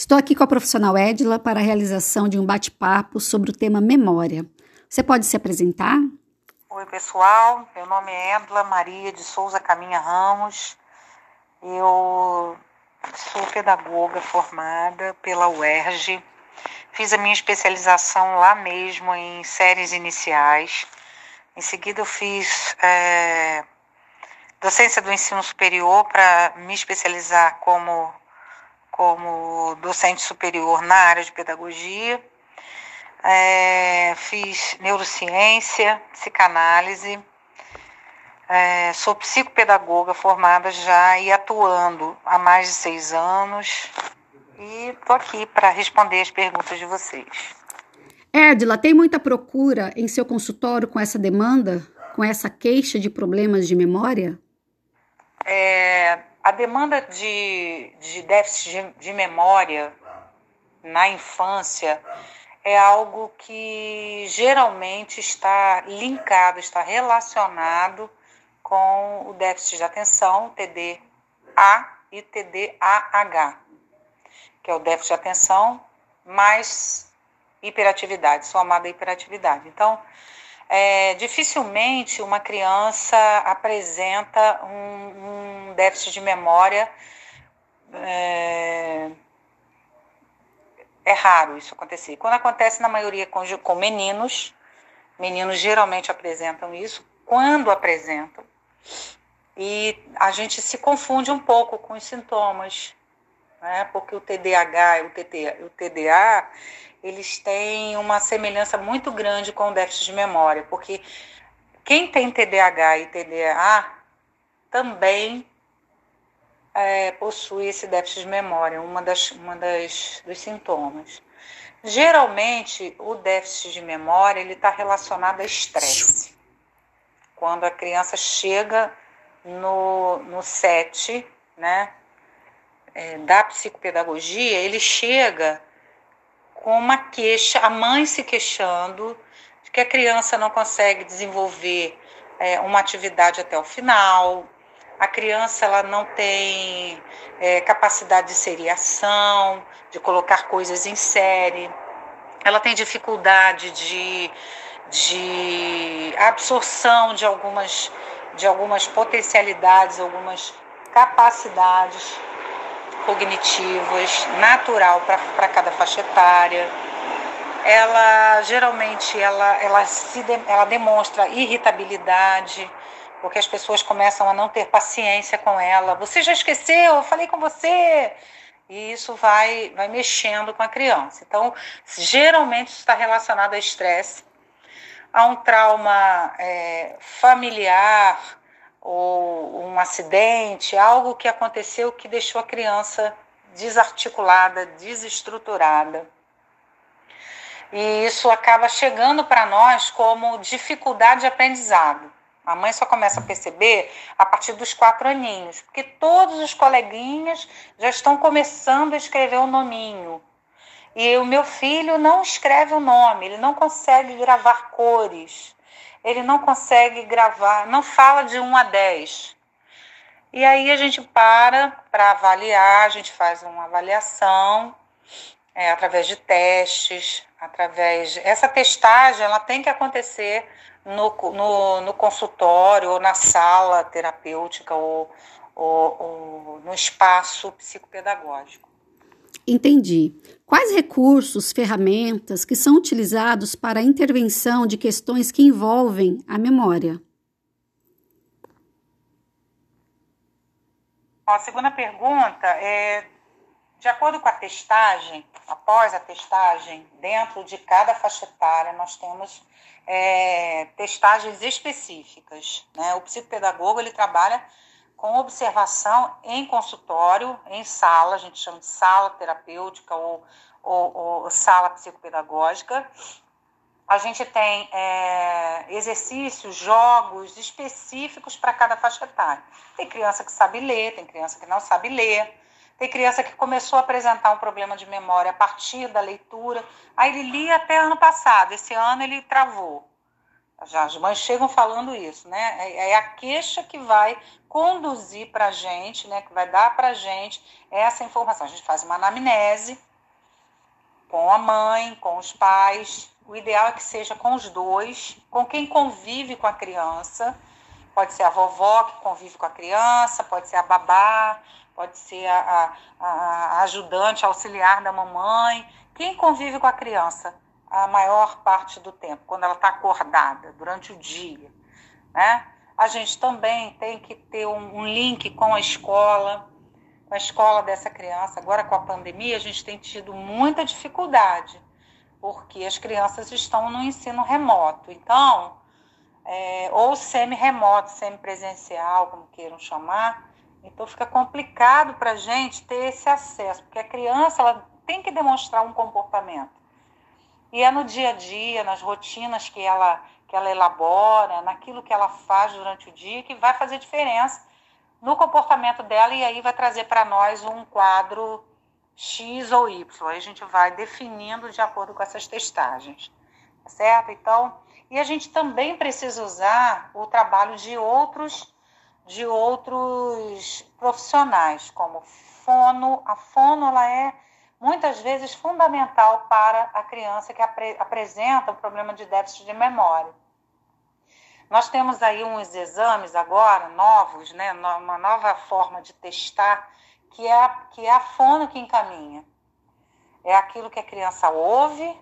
Estou aqui com a profissional Edila para a realização de um bate-papo sobre o tema memória. Você pode se apresentar? Oi, pessoal. Meu nome é Edla Maria de Souza Caminha Ramos. Eu sou pedagoga formada pela UERJ. Fiz a minha especialização lá mesmo em séries iniciais. Em seguida, eu fiz é, docência do ensino superior para me especializar como como docente superior na área de pedagogia. É, fiz neurociência, psicanálise, é, sou psicopedagoga formada já e atuando há mais de seis anos e estou aqui para responder as perguntas de vocês. Erdila, tem muita procura em seu consultório com essa demanda, com essa queixa de problemas de memória? É, a demanda de, de déficit de, de memória na infância é algo que geralmente está linkado, está relacionado com o déficit de atenção, TDA e TDAH, que é o déficit de atenção mais hiperatividade, somada à hiperatividade. Então, é, dificilmente uma criança apresenta um, um déficit de memória. É, é, raro isso acontecer. Quando acontece, na maioria com, com meninos, meninos geralmente apresentam isso. Quando apresentam, e a gente se confunde um pouco com os sintomas, né? porque o TDAH e o, o TDA eles têm uma semelhança muito grande com o déficit de memória, porque quem tem TDAH e TDA também é, possui esse déficit de memória, uma das, uma das dos sintomas. Geralmente, o déficit de memória ele está relacionado a estresse. Quando a criança chega no, no set, né, é, da psicopedagogia, ele chega com uma queixa, a mãe se queixando de que a criança não consegue desenvolver é, uma atividade até o final, a criança ela não tem é, capacidade de seriação, de colocar coisas em série, ela tem dificuldade de, de absorção de algumas, de algumas potencialidades, algumas capacidades cognitivas, natural para cada faixa etária. Ela geralmente ela, ela, se de, ela demonstra irritabilidade, porque as pessoas começam a não ter paciência com ela. Você já esqueceu? Eu falei com você. E isso vai, vai mexendo com a criança. Então, geralmente está relacionado a estresse, a um trauma é, familiar, ou um acidente, algo que aconteceu que deixou a criança desarticulada, desestruturada. E isso acaba chegando para nós como dificuldade de aprendizado. A mãe só começa a perceber a partir dos quatro aninhos, porque todos os coleguinhas já estão começando a escrever o nominho. E o meu filho não escreve o nome, ele não consegue gravar cores ele não consegue gravar, não fala de 1 a 10. E aí a gente para para avaliar, a gente faz uma avaliação é, através de testes, através. De... Essa testagem ela tem que acontecer no, no, no consultório ou na sala terapêutica ou, ou, ou no espaço psicopedagógico. Entendi. Quais recursos, ferramentas que são utilizados para a intervenção de questões que envolvem a memória? A segunda pergunta é: de acordo com a testagem, após a testagem, dentro de cada faixa etária, nós temos é, testagens específicas. Né? O psicopedagogo ele trabalha com observação em consultório, em sala, a gente chama de sala terapêutica ou, ou, ou sala psicopedagógica. A gente tem é, exercícios, jogos específicos para cada faixa etária. Tem criança que sabe ler, tem criança que não sabe ler, tem criança que começou a apresentar um problema de memória a partir da leitura. Aí ele lia até ano passado, esse ano ele travou. As mães chegam falando isso, né? É, é a queixa que vai conduzir para a gente, né? Que vai dar para a gente essa informação. A gente faz uma anamnese, com a mãe, com os pais. O ideal é que seja com os dois, com quem convive com a criança. Pode ser a vovó que convive com a criança, pode ser a babá, pode ser a, a, a ajudante auxiliar da mamãe. Quem convive com a criança a maior parte do tempo, quando ela está acordada, durante o dia. Né? A gente também tem que ter um, um link com a escola, com a escola dessa criança. Agora, com a pandemia, a gente tem tido muita dificuldade, porque as crianças estão no ensino remoto. Então, é, ou semi-remoto, semi-presencial, como queiram chamar. Então, fica complicado para a gente ter esse acesso, porque a criança ela tem que demonstrar um comportamento. E é no dia a dia, nas rotinas que ela, que ela elabora, naquilo que ela faz durante o dia, que vai fazer diferença no comportamento dela e aí vai trazer para nós um quadro X ou Y. Aí a gente vai definindo de acordo com essas testagens. Tá certo? Então, e a gente também precisa usar o trabalho de outros de outros profissionais, como fono. A fono ela é muitas vezes fundamental para a criança que apre apresenta um problema de déficit de memória. Nós temos aí uns exames agora, novos, né, uma nova forma de testar, que é, a, que é a fono que encaminha. É aquilo que a criança ouve,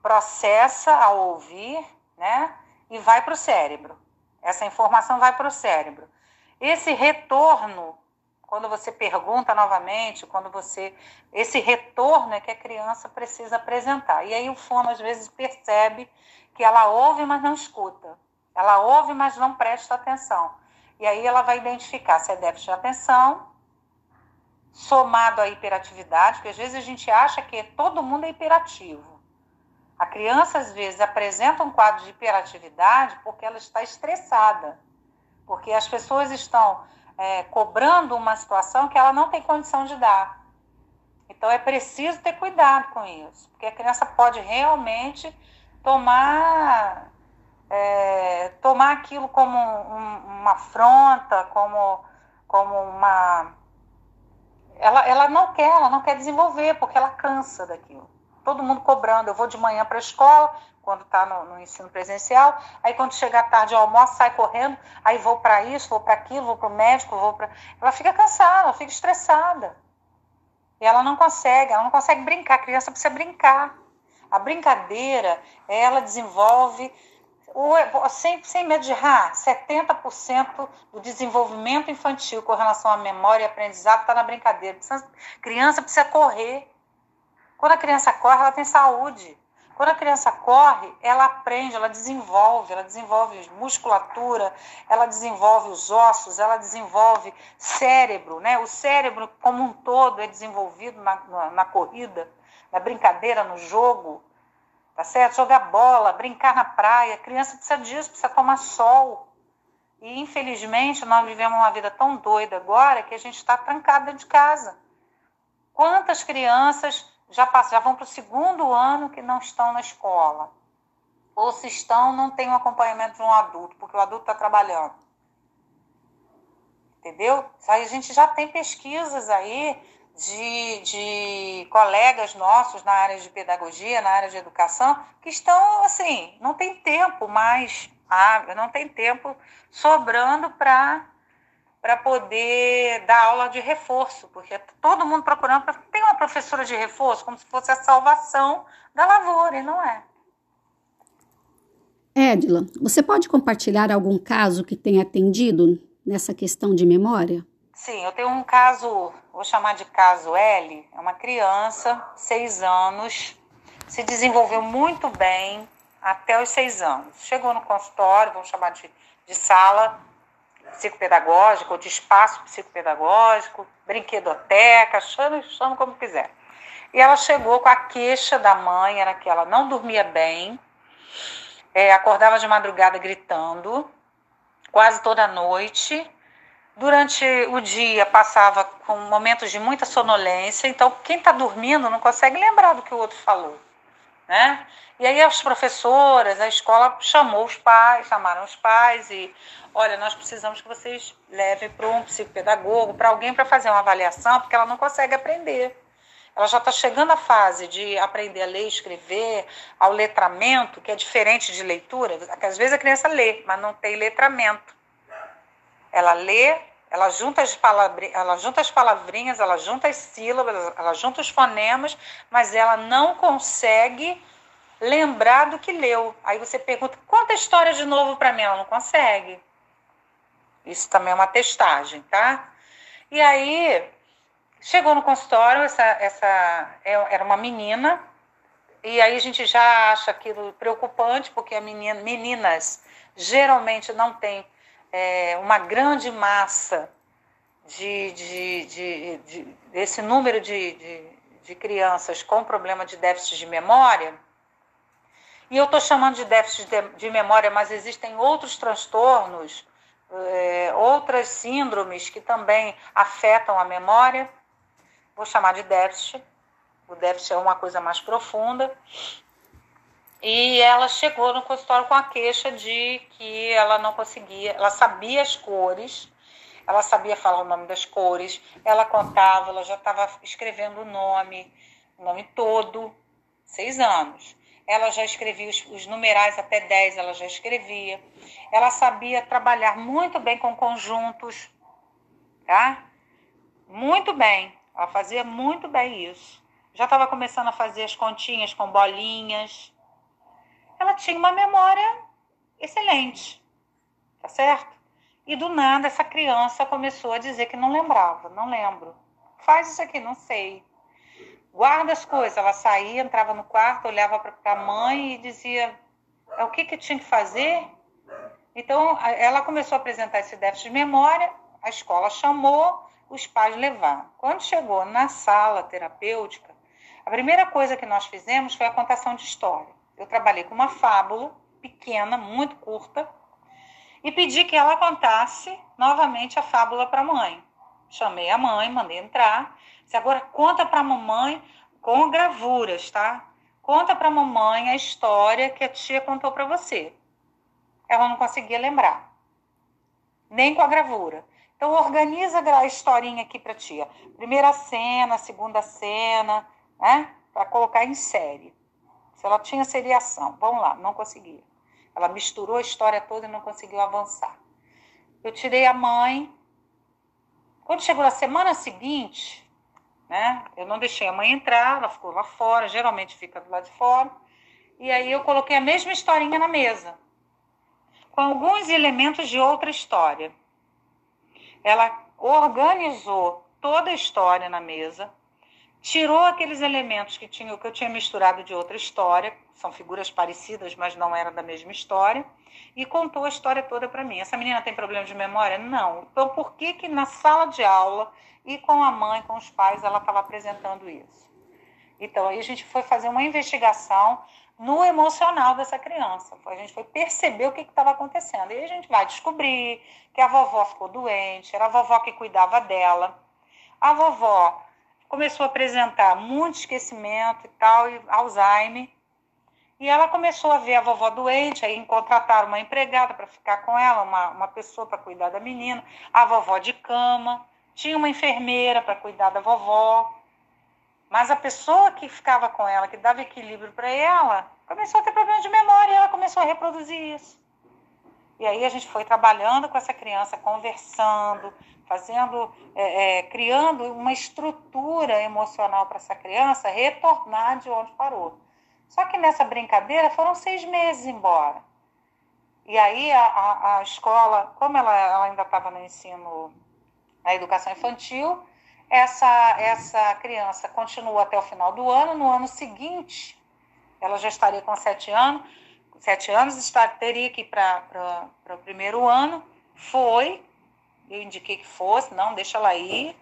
processa ao ouvir, né, e vai para o cérebro. Essa informação vai para o cérebro. Esse retorno quando você pergunta novamente, quando você. Esse retorno é que a criança precisa apresentar. E aí o fono, às vezes, percebe que ela ouve, mas não escuta. Ela ouve, mas não presta atenção. E aí ela vai identificar se é déficit de atenção, somado à hiperatividade, porque às vezes a gente acha que todo mundo é hiperativo. A criança, às vezes, apresenta um quadro de hiperatividade porque ela está estressada. Porque as pessoas estão é, cobrando uma situação que ela não tem condição de dar. Então é preciso ter cuidado com isso, porque a criança pode realmente tomar é, tomar aquilo como um, uma afronta, como, como uma. Ela, ela não quer, ela não quer desenvolver, porque ela cansa daquilo. Todo mundo cobrando. Eu vou de manhã para a escola, quando está no, no, ensino presencial. Aí quando chega a tarde, eu almoço, sai correndo, aí vou para isso, vou para aquilo, vou para o médico, vou para. Ela fica cansada, ela fica estressada. E ela não consegue, ela não consegue brincar. A criança precisa brincar. A brincadeira, ela desenvolve, sem, sem medo de errar, 70% do desenvolvimento infantil com relação à memória e aprendizado está na brincadeira. Criança precisa correr. Quando a criança corre, ela tem saúde. Quando a criança corre, ela aprende, ela desenvolve, ela desenvolve musculatura, ela desenvolve os ossos, ela desenvolve cérebro, né? O cérebro como um todo é desenvolvido na, na, na corrida, na brincadeira, no jogo, tá certo? Jogar bola, brincar na praia. A criança precisa disso, precisa tomar sol. E infelizmente nós vivemos uma vida tão doida agora que a gente está trancado dentro de casa. Quantas crianças já, passam, já vão para o segundo ano que não estão na escola. Ou se estão, não tem um acompanhamento de um adulto, porque o adulto está trabalhando. Entendeu? Aí a gente já tem pesquisas aí de, de colegas nossos na área de pedagogia, na área de educação, que estão assim, não tem tempo mais, ah, não tem tempo sobrando para para poder dar aula de reforço, porque todo mundo procurando. Tem uma professora de reforço como se fosse a salvação da lavoura, e não é. Edila, você pode compartilhar algum caso que tenha atendido nessa questão de memória? Sim, eu tenho um caso, vou chamar de caso L, é uma criança, seis anos, se desenvolveu muito bem até os seis anos. Chegou no consultório, vamos chamar de, de sala, psicopedagógico, ou de espaço psicopedagógico, brinquedoteca, chame, chame como quiser. E ela chegou com a queixa da mãe, era que ela não dormia bem, é, acordava de madrugada gritando, quase toda noite. Durante o dia passava com momentos de muita sonolência, então quem está dormindo não consegue lembrar do que o outro falou. Né? E aí as professoras, a escola chamou os pais, chamaram os pais e, olha, nós precisamos que vocês levem para um psicopedagogo, para alguém para fazer uma avaliação, porque ela não consegue aprender. ela já está chegando à fase de aprender a ler escrever, ao letramento, que é diferente de leitura, às vezes a criança lê, mas não tem letramento. Ela lê, ela junta as, palavrinhas, ela junta as palavrinhas, ela junta as sílabas, ela junta os fonemas, mas ela não consegue lembrar do que leu. Aí você pergunta, conta a história de novo para mim. Ela não consegue. Isso também é uma testagem, tá? E aí, chegou no consultório, essa, essa é, era uma menina, e aí a gente já acha aquilo preocupante, porque a menina, meninas geralmente não têm é, uma grande massa de, de, de, de desse número de, de, crianças com problema de déficit de memória, e eu estou chamando de déficit de, de, memória, mas existem outros transtornos, é, outras síndromes que também afetam a memória. Vou chamar de déficit. O déficit é uma coisa mais profunda. E ela chegou no consultório com a queixa de que ela não conseguia, ela sabia as cores, ela sabia falar o nome das cores, ela contava, ela já estava escrevendo o nome, o nome todo, seis anos ela já escrevia os, os numerais até 10, ela já escrevia. Ela sabia trabalhar muito bem com conjuntos, tá? Muito bem. Ela fazia muito bem isso. Já estava começando a fazer as continhas com bolinhas. Ela tinha uma memória excelente, tá certo? E do nada essa criança começou a dizer que não lembrava, não lembro. Faz isso aqui, não sei guarda as coisas. Ela saía, entrava no quarto, olhava para a mãe e dizia é o que, que tinha que fazer. Então, ela começou a apresentar esse déficit de memória, a escola chamou, os pais levaram. Quando chegou na sala terapêutica, a primeira coisa que nós fizemos foi a contação de história. Eu trabalhei com uma fábula pequena, muito curta, e pedi que ela contasse novamente a fábula para a mãe. Chamei a mãe, mandei entrar. Você agora conta para a mamãe com gravuras, tá? Conta para a mamãe a história que a tia contou para você. Ela não conseguia lembrar, nem com a gravura. Então organiza a historinha aqui para tia. Primeira cena, segunda cena, né? Para colocar em série. Se ela tinha seriação, vamos lá, não conseguia. Ela misturou a história toda e não conseguiu avançar. Eu tirei a mãe. Quando chegou na semana seguinte, né? Eu não deixei a mãe entrar, ela ficou lá fora, geralmente fica do lado de fora. E aí eu coloquei a mesma historinha na mesa, com alguns elementos de outra história. Ela organizou toda a história na mesa, tirou aqueles elementos que, tinha, que eu tinha misturado de outra história, são figuras parecidas, mas não eram da mesma história, e contou a história toda para mim. Essa menina tem problema de memória? Não. Então, por que que na sala de aula e com a mãe, com os pais, ela estava apresentando isso? Então, aí a gente foi fazer uma investigação no emocional dessa criança. A gente foi perceber o que estava acontecendo. E a gente vai descobrir que a vovó ficou doente, era a vovó que cuidava dela. A vovó começou a apresentar muito esquecimento e tal, e Alzheimer. E ela começou a ver a vovó doente, aí contrataram uma empregada para ficar com ela, uma, uma pessoa para cuidar da menina, a vovó de cama, tinha uma enfermeira para cuidar da vovó. Mas a pessoa que ficava com ela, que dava equilíbrio para ela, começou a ter problema de memória e ela começou a reproduzir isso. E aí a gente foi trabalhando com essa criança, conversando, fazendo, é, é, criando uma estrutura emocional para essa criança retornar de onde parou. Só que nessa brincadeira foram seis meses embora. E aí a, a, a escola, como ela, ela ainda estava no ensino, na educação infantil, essa, essa criança continuou até o final do ano. No ano seguinte, ela já estaria com sete anos, sete anos, teria que ir para o primeiro ano. Foi, eu indiquei que fosse, não, deixa ela ir.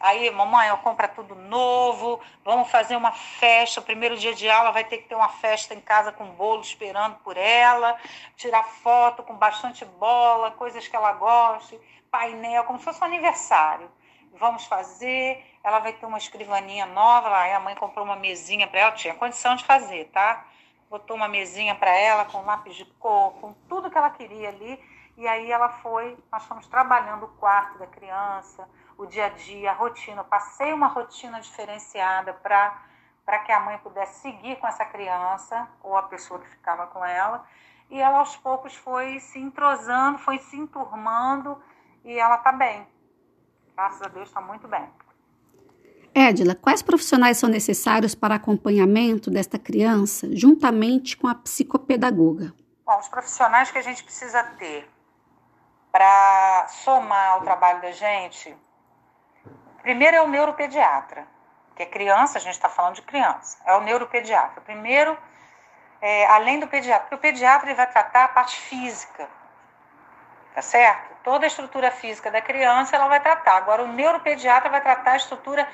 Aí, mamãe, eu compro tudo novo, vamos fazer uma festa. O primeiro dia de aula vai ter que ter uma festa em casa com bolo esperando por ela, tirar foto com bastante bola, coisas que ela goste, painel, como se fosse um aniversário. Vamos fazer. Ela vai ter uma escrivaninha nova. Aí a mãe comprou uma mesinha para ela, tinha condição de fazer, tá? Botou uma mesinha para ela com lápis de cor, com tudo que ela queria ali. E aí ela foi, nós fomos trabalhando o quarto da criança, o dia a dia, a rotina. Eu passei uma rotina diferenciada para para que a mãe pudesse seguir com essa criança ou a pessoa que ficava com ela. E ela aos poucos foi se entrosando, foi se enturmando e ela está bem. Graças a Deus está muito bem. Edila, quais profissionais são necessários para acompanhamento desta criança, juntamente com a psicopedagoga? Bom, os profissionais que a gente precisa ter para somar ao trabalho da gente, primeiro é o neuropediatra, que é criança, a gente está falando de criança, é o neuropediatra. Primeiro, é, além do pediatra, porque o pediatra ele vai tratar a parte física, tá certo? Toda a estrutura física da criança ela vai tratar. Agora, o neuropediatra vai tratar a estrutura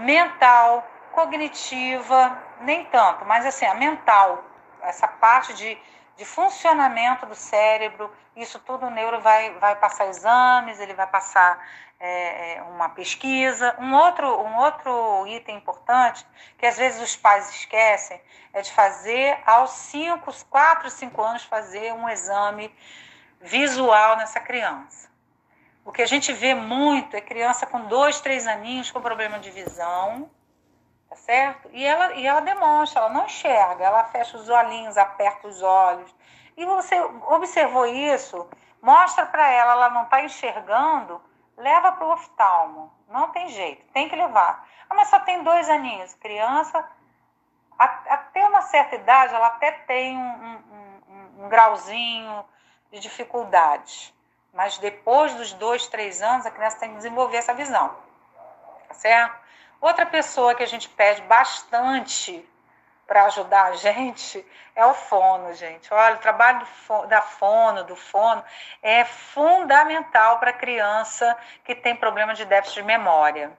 mental, cognitiva, nem tanto, mas assim, a mental, essa parte de, de funcionamento do cérebro, isso tudo o neuro vai, vai passar exames, ele vai passar é, é, uma pesquisa. Um outro, um outro item importante, que às vezes os pais esquecem, é de fazer aos 5, 4, 5 anos, fazer um exame visual nessa criança. O que a gente vê muito é criança com dois, três aninhos com problema de visão, tá certo? E ela, e ela demonstra, ela não enxerga, ela fecha os olhinhos, aperta os olhos. E você observou isso, mostra para ela, ela não está enxergando, leva para o oftalmo. Não tem jeito, tem que levar. Ah, mas só tem dois aninhos. Criança, até uma certa idade, ela até tem um, um, um, um grauzinho de dificuldade. Mas depois dos dois, três anos, a criança tem que desenvolver essa visão. Tá certo? Outra pessoa que a gente pede bastante para ajudar a gente é o fono, gente. Olha, o trabalho da fono, do fono, é fundamental para a criança que tem problema de déficit de memória.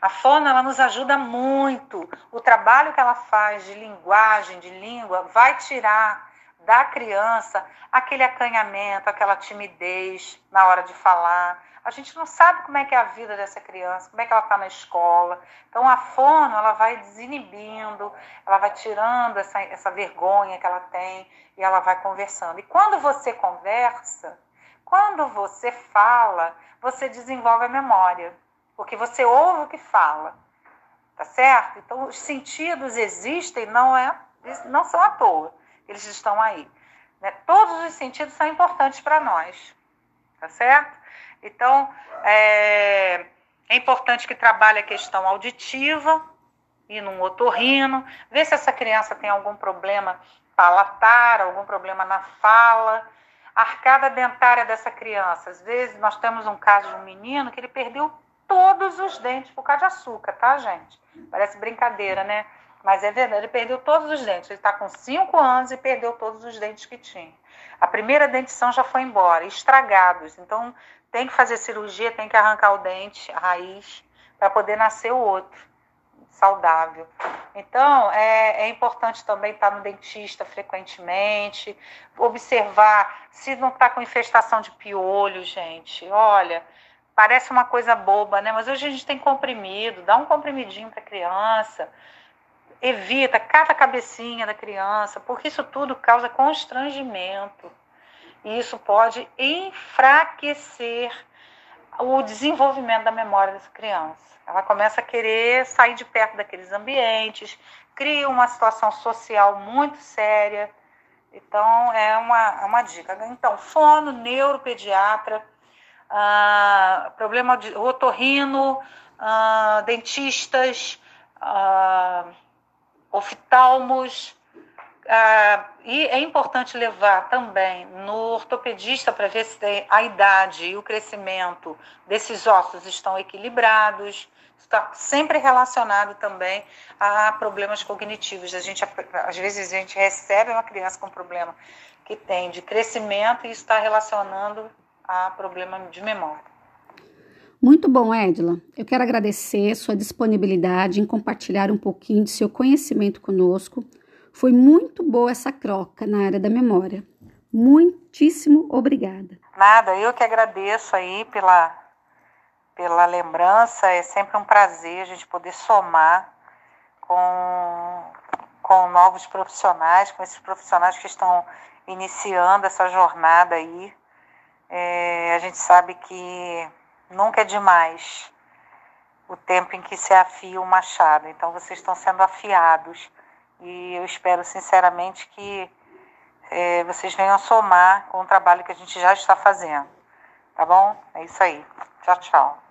A fono ela nos ajuda muito. O trabalho que ela faz de linguagem, de língua, vai tirar da criança aquele acanhamento, aquela timidez na hora de falar. A gente não sabe como é que é a vida dessa criança, como é que ela está na escola. Então a fono ela vai desinibindo, ela vai tirando essa, essa vergonha que ela tem e ela vai conversando. E quando você conversa, quando você fala, você desenvolve a memória, porque você ouve o que fala, tá certo? Então os sentidos existem, não é, não são à toa eles estão aí. Né? Todos os sentidos são importantes para nós, tá certo? Então, é, é importante que trabalhe a questão auditiva e num otorrino, ver se essa criança tem algum problema palatar, algum problema na fala, arcada dentária dessa criança. Às vezes nós temos um caso de um menino que ele perdeu todos os dentes por causa de açúcar, tá, gente? Parece brincadeira, né? Mas é verdade, ele perdeu todos os dentes. Ele está com 5 anos e perdeu todos os dentes que tinha. A primeira dentição já foi embora, estragados. Então tem que fazer cirurgia, tem que arrancar o dente, a raiz, para poder nascer o outro, saudável. Então é, é importante também estar no dentista frequentemente, observar se não está com infestação de piolho, gente. Olha, parece uma coisa boba, né? Mas hoje a gente tem comprimido, dá um comprimidinho para criança evita, cata a cabecinha da criança, porque isso tudo causa constrangimento. E isso pode enfraquecer o desenvolvimento da memória dessa criança. Ela começa a querer sair de perto daqueles ambientes, cria uma situação social muito séria. Então, é uma, é uma dica. Então, fono, neuropediatra, ah, problema de otorrino, ah, dentistas, ah, oftalmos. Ah, e é importante levar também no ortopedista para ver se a idade e o crescimento desses ossos estão equilibrados. Está sempre relacionado também a problemas cognitivos. A gente, às vezes a gente recebe uma criança com problema que tem de crescimento e está relacionando a problema de memória. Muito bom, Edila. Eu quero agradecer sua disponibilidade em compartilhar um pouquinho de seu conhecimento conosco. Foi muito boa essa troca na área da memória. Muitíssimo obrigada. Nada, eu que agradeço aí pela, pela lembrança. É sempre um prazer a gente poder somar com, com novos profissionais, com esses profissionais que estão iniciando essa jornada aí. É, a gente sabe que nunca é demais o tempo em que se afia o machado. Então vocês estão sendo afiados e eu espero sinceramente que é, vocês venham somar com o trabalho que a gente já está fazendo. Tá bom? É isso aí. Tchau, tchau.